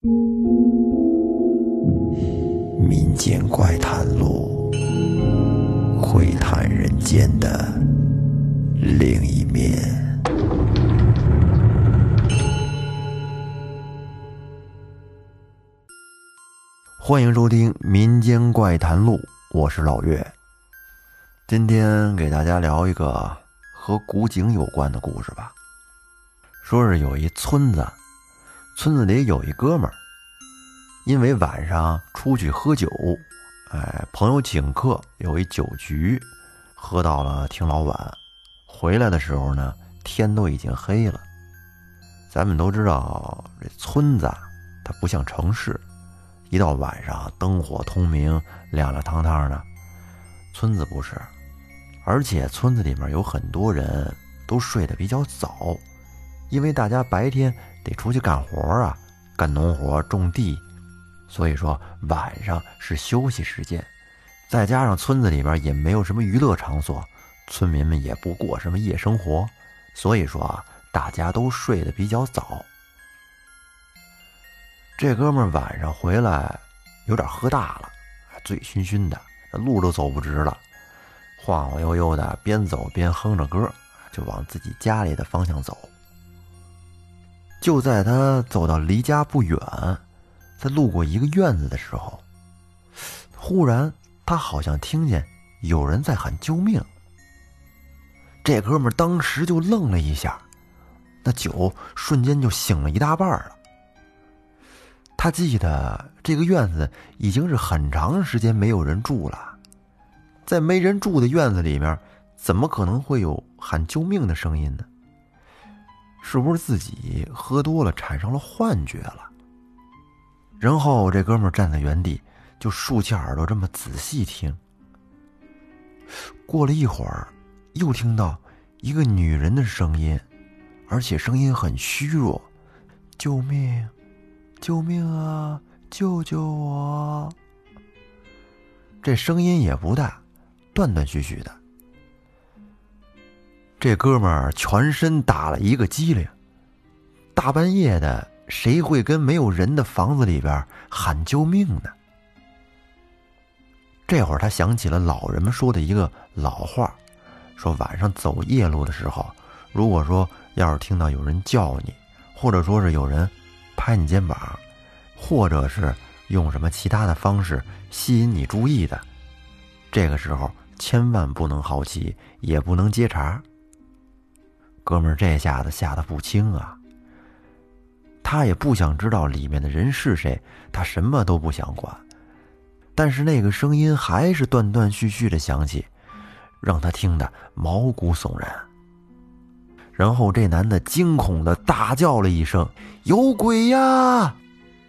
民间怪谈录，会谈人间的另一面。欢迎收听《民间怪谈录》，我是老岳。今天给大家聊一个和古井有关的故事吧。说是有一村子，村子里有一哥们儿，因为晚上出去喝酒，哎，朋友请客，有一酒局，喝到了挺老晚。回来的时候呢，天都已经黑了。咱们都知道，这村子它不像城市，一到晚上灯火通明、亮亮堂堂的。村子不是，而且村子里面有很多人都睡得比较早。因为大家白天得出去干活啊，干农活、种地，所以说晚上是休息时间。再加上村子里边也没有什么娱乐场所，村民们也不过什么夜生活，所以说啊，大家都睡得比较早。这哥们晚上回来有点喝大了，醉醺醺的，路都走不直了，晃晃悠悠的，边走边哼着歌，就往自己家里的方向走。就在他走到离家不远，在路过一个院子的时候，忽然他好像听见有人在喊救命。这哥们当时就愣了一下，那酒瞬间就醒了一大半了。他记得这个院子已经是很长时间没有人住了，在没人住的院子里面，怎么可能会有喊救命的声音呢？是不是自己喝多了产生了幻觉了？然后这哥们站在原地，就竖起耳朵这么仔细听。过了一会儿，又听到一个女人的声音，而且声音很虚弱：“救命！救命啊！救救我！”这声音也不大，断断续续的。这哥们儿全身打了一个激灵。大半夜的，谁会跟没有人的房子里边喊救命呢？这会儿他想起了老人们说的一个老话，说晚上走夜路的时候，如果说要是听到有人叫你，或者说是有人拍你肩膀，或者是用什么其他的方式吸引你注意的，这个时候千万不能好奇，也不能接茬。哥们儿，这下子吓得不轻啊！他也不想知道里面的人是谁，他什么都不想管。但是那个声音还是断断续续的响起，让他听得毛骨悚然。然后这男的惊恐的大叫了一声：“有鬼呀！”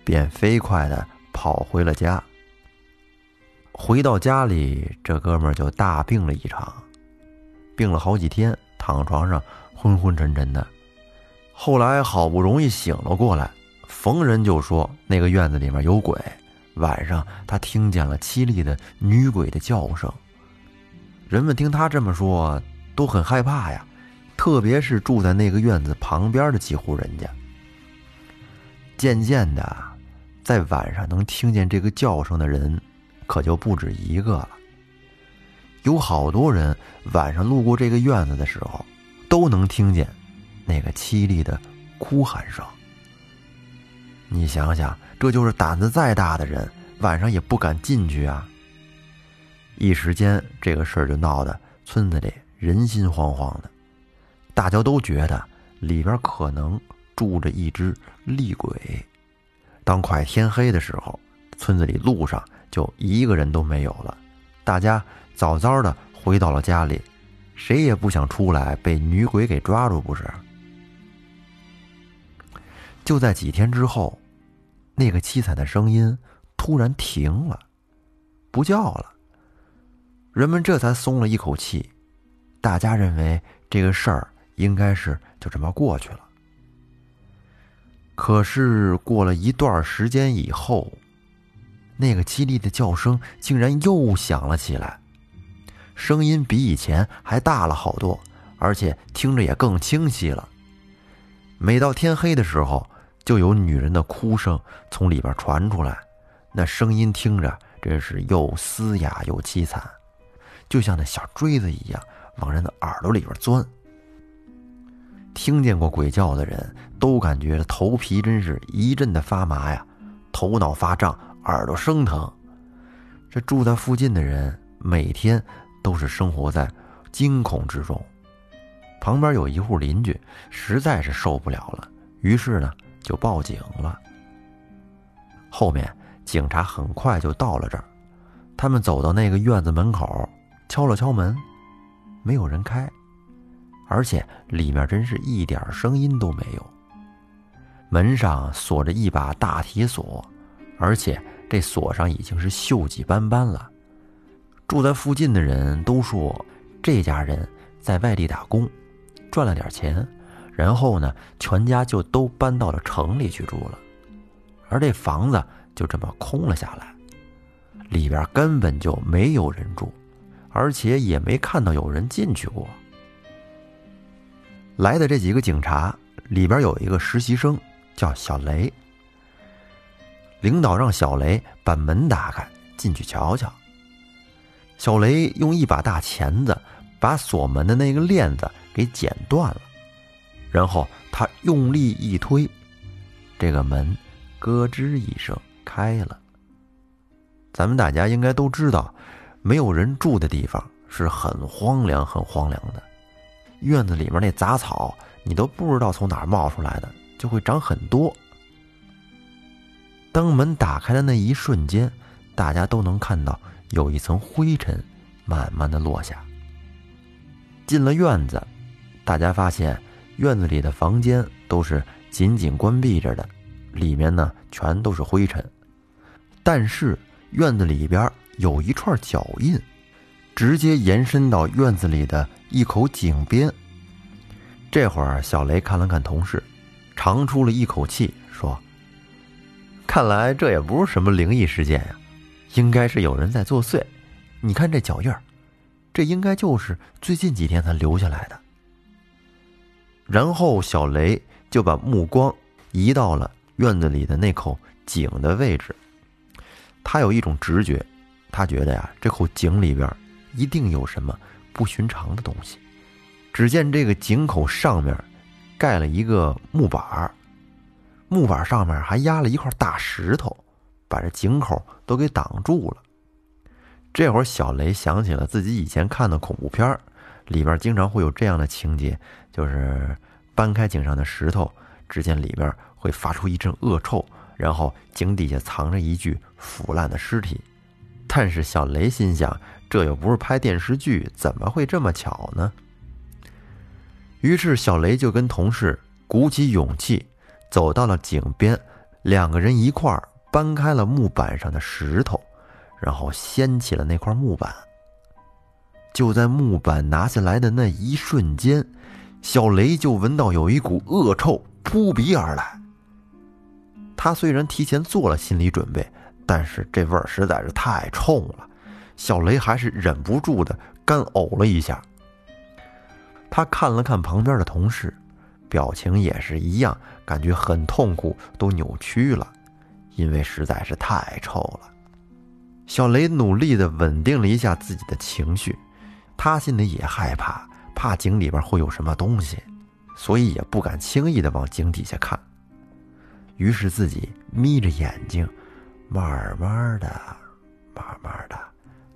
便飞快的跑回了家。回到家里，这哥们儿就大病了一场，病了好几天，躺床上。昏昏沉沉的，后来好不容易醒了过来，逢人就说那个院子里面有鬼。晚上他听见了凄厉的女鬼的叫声。人们听他这么说，都很害怕呀，特别是住在那个院子旁边的几户人家。渐渐的，在晚上能听见这个叫声的人，可就不止一个了。有好多人晚上路过这个院子的时候。都能听见那个凄厉的哭喊声。你想想，这就是胆子再大的人，晚上也不敢进去啊。一时间，这个事儿就闹得村子里人心惶惶的，大家都觉得里边可能住着一只厉鬼。当快天黑的时候，村子里路上就一个人都没有了，大家早早的回到了家里。谁也不想出来被女鬼给抓住，不是？就在几天之后，那个凄惨的声音突然停了，不叫了。人们这才松了一口气，大家认为这个事儿应该是就这么过去了。可是过了一段时间以后，那个凄厉的叫声竟然又响了起来。声音比以前还大了好多，而且听着也更清晰了。每到天黑的时候，就有女人的哭声从里边传出来，那声音听着真是又嘶哑又凄惨，就像那小锥子一样往人的耳朵里边钻。听见过鬼叫的人都感觉头皮真是一阵的发麻呀，头脑发胀，耳朵生疼。这住在附近的人每天都是生活在惊恐之中。旁边有一户邻居实在是受不了了，于是呢就报警了。后面警察很快就到了这儿，他们走到那个院子门口，敲了敲门，没有人开，而且里面真是一点声音都没有。门上锁着一把大铁锁，而且这锁上已经是锈迹斑斑了。住在附近的人都说，这家人在外地打工。赚了点钱，然后呢，全家就都搬到了城里去住了，而这房子就这么空了下来，里边根本就没有人住，而且也没看到有人进去过。来的这几个警察里边有一个实习生叫小雷，领导让小雷把门打开进去瞧瞧。小雷用一把大钳子把锁门的那个链子。给剪断了，然后他用力一推，这个门咯吱一声开了。咱们大家应该都知道，没有人住的地方是很荒凉、很荒凉的。院子里面那杂草，你都不知道从哪儿冒出来的，就会长很多。当门打开的那一瞬间，大家都能看到有一层灰尘慢慢的落下。进了院子。大家发现，院子里的房间都是紧紧关闭着的，里面呢全都是灰尘。但是院子里边有一串脚印，直接延伸到院子里的一口井边。这会儿，小雷看了看同事，长出了一口气，说：“看来这也不是什么灵异事件呀，应该是有人在作祟。你看这脚印儿，这应该就是最近几天才留下来的。”然后小雷就把目光移到了院子里的那口井的位置。他有一种直觉，他觉得呀，这口井里边一定有什么不寻常的东西。只见这个井口上面盖了一个木板木板上面还压了一块大石头，把这井口都给挡住了。这会儿，小雷想起了自己以前看的恐怖片里边经常会有这样的情节。就是搬开井上的石头，只见里边会发出一阵恶臭，然后井底下藏着一具腐烂的尸体。但是小雷心想，这又不是拍电视剧，怎么会这么巧呢？于是小雷就跟同事鼓起勇气，走到了井边，两个人一块儿搬开了木板上的石头，然后掀起了那块木板。就在木板拿下来的那一瞬间。小雷就闻到有一股恶臭扑鼻而来。他虽然提前做了心理准备，但是这味儿实在是太冲了，小雷还是忍不住的干呕了一下。他看了看旁边的同事，表情也是一样，感觉很痛苦，都扭曲了，因为实在是太臭了。小雷努力的稳定了一下自己的情绪，他心里也害怕。怕井里边会有什么东西，所以也不敢轻易的往井底下看。于是自己眯着眼睛，慢慢的、慢慢的，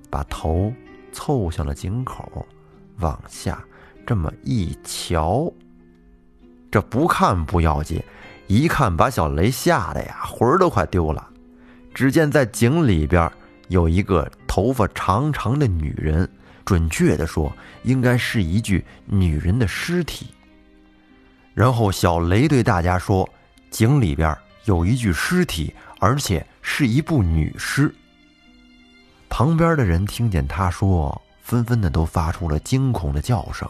把头凑向了井口，往下这么一瞧。这不看不要紧，一看把小雷吓得呀，魂儿都快丢了。只见在井里边有一个头发长长的女人。准确的说，应该是一具女人的尸体。然后小雷对大家说：“井里边有一具尸体，而且是一部女尸。”旁边的人听见他说，纷纷的都发出了惊恐的叫声。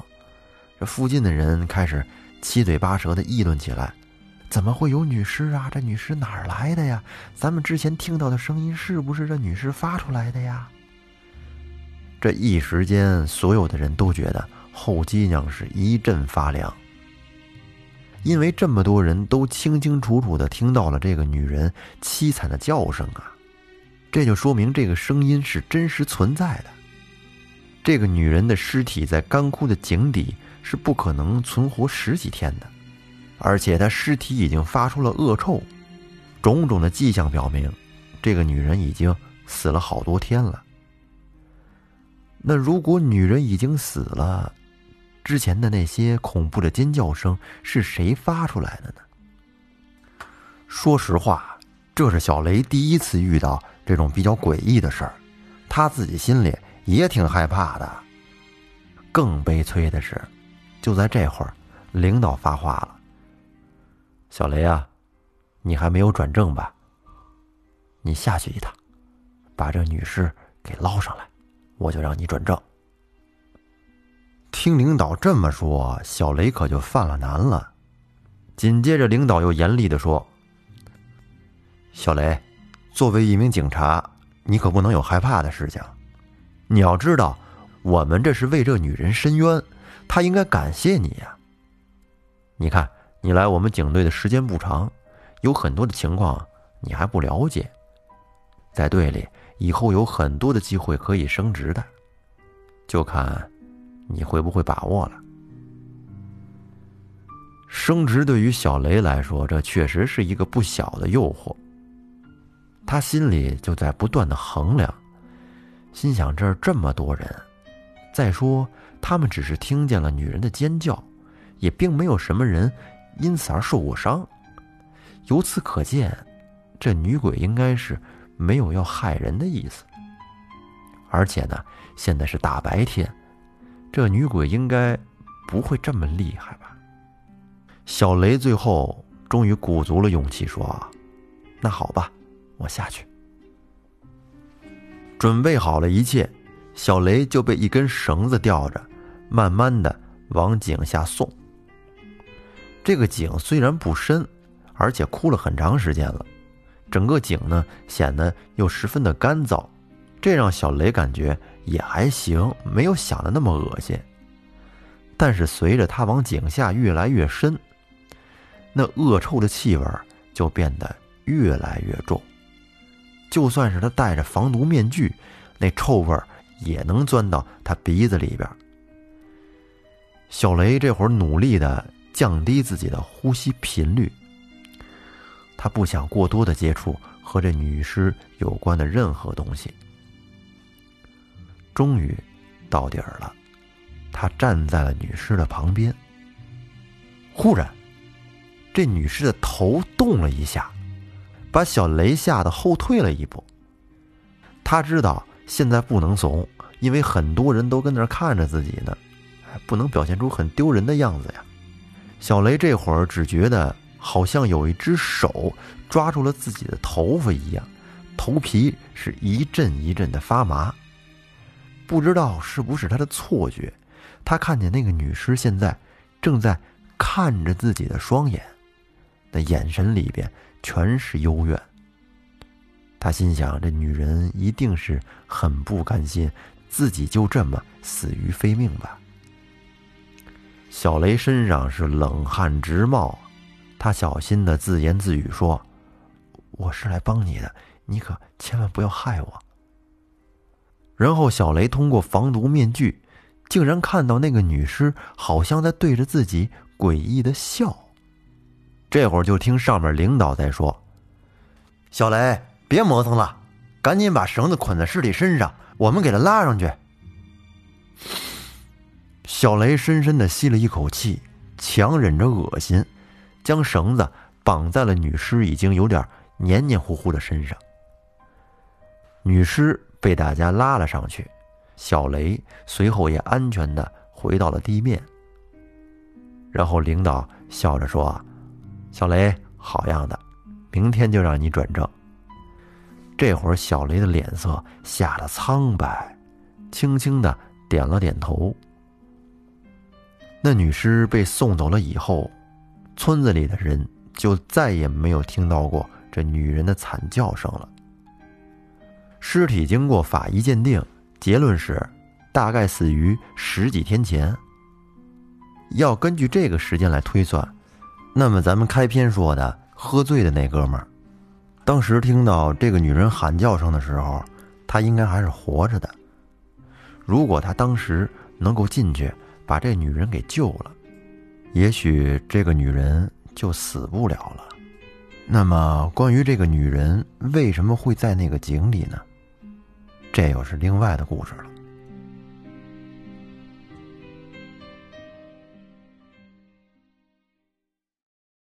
这附近的人开始七嘴八舌的议论起来：“怎么会有女尸啊？这女尸哪儿来的呀？咱们之前听到的声音是不是这女尸发出来的呀？”这一时间，所有的人都觉得后脊梁是一阵发凉。因为这么多人都清清楚楚的听到了这个女人凄惨的叫声啊，这就说明这个声音是真实存在的。这个女人的尸体在干枯的井底是不可能存活十几天的，而且她尸体已经发出了恶臭，种种的迹象表明，这个女人已经死了好多天了。那如果女人已经死了，之前的那些恐怖的尖叫声是谁发出来的呢？说实话，这是小雷第一次遇到这种比较诡异的事儿，他自己心里也挺害怕的。更悲催的是，就在这会儿，领导发话了：“小雷啊，你还没有转正吧？你下去一趟，把这女尸给捞上来。”我就让你转正。听领导这么说，小雷可就犯了难了。紧接着，领导又严厉的说：“小雷，作为一名警察，你可不能有害怕的事情。你要知道，我们这是为这女人伸冤，她应该感谢你呀。你看，你来我们警队的时间不长，有很多的情况你还不了解，在队里。”以后有很多的机会可以升职的，就看你会不会把握了。升职对于小雷来说，这确实是一个不小的诱惑。他心里就在不断的衡量，心想：这儿这么多人，再说他们只是听见了女人的尖叫，也并没有什么人因此而受过伤。由此可见，这女鬼应该是。没有要害人的意思，而且呢，现在是大白天，这女鬼应该不会这么厉害吧？小雷最后终于鼓足了勇气说：“那好吧，我下去。”准备好了一切，小雷就被一根绳子吊着，慢慢的往井下送。这个井虽然不深，而且枯了很长时间了。整个井呢显得又十分的干燥，这让小雷感觉也还行，没有想的那么恶心。但是随着他往井下越来越深，那恶臭的气味就变得越来越重。就算是他戴着防毒面具，那臭味也能钻到他鼻子里边。小雷这会儿努力的降低自己的呼吸频率。他不想过多的接触和这女尸有关的任何东西。终于到底儿了，他站在了女尸的旁边。忽然，这女尸的头动了一下，把小雷吓得后退了一步。他知道现在不能怂，因为很多人都跟那儿看着自己呢，不能表现出很丢人的样子呀。小雷这会儿只觉得。好像有一只手抓住了自己的头发一样，头皮是一阵一阵的发麻。不知道是不是他的错觉，他看见那个女尸现在正在看着自己的双眼，那眼神里边全是幽怨。他心想：这女人一定是很不甘心自己就这么死于非命吧。小雷身上是冷汗直冒。他小心的自言自语说：“我是来帮你的，你可千万不要害我。”然后小雷通过防毒面具，竟然看到那个女尸好像在对着自己诡异的笑。这会儿就听上面领导在说：“小雷，别磨蹭了，赶紧把绳子捆在尸体身上，我们给他拉上去。”小雷深深的吸了一口气，强忍着恶心。将绳子绑在了女尸已经有点黏黏糊糊的身上。女尸被大家拉了上去，小雷随后也安全的回到了地面。然后领导笑着说：“小雷，好样的，明天就让你转正。”这会儿小雷的脸色吓得苍白，轻轻的点了点头。那女尸被送走了以后。村子里的人就再也没有听到过这女人的惨叫声了。尸体经过法医鉴定，结论是大概死于十几天前。要根据这个时间来推算，那么咱们开篇说的喝醉的那哥们儿，当时听到这个女人喊叫声的时候，他应该还是活着的。如果他当时能够进去把这女人给救了，也许这个女人就死不了了。那么，关于这个女人为什么会在那个井里呢？这又是另外的故事了。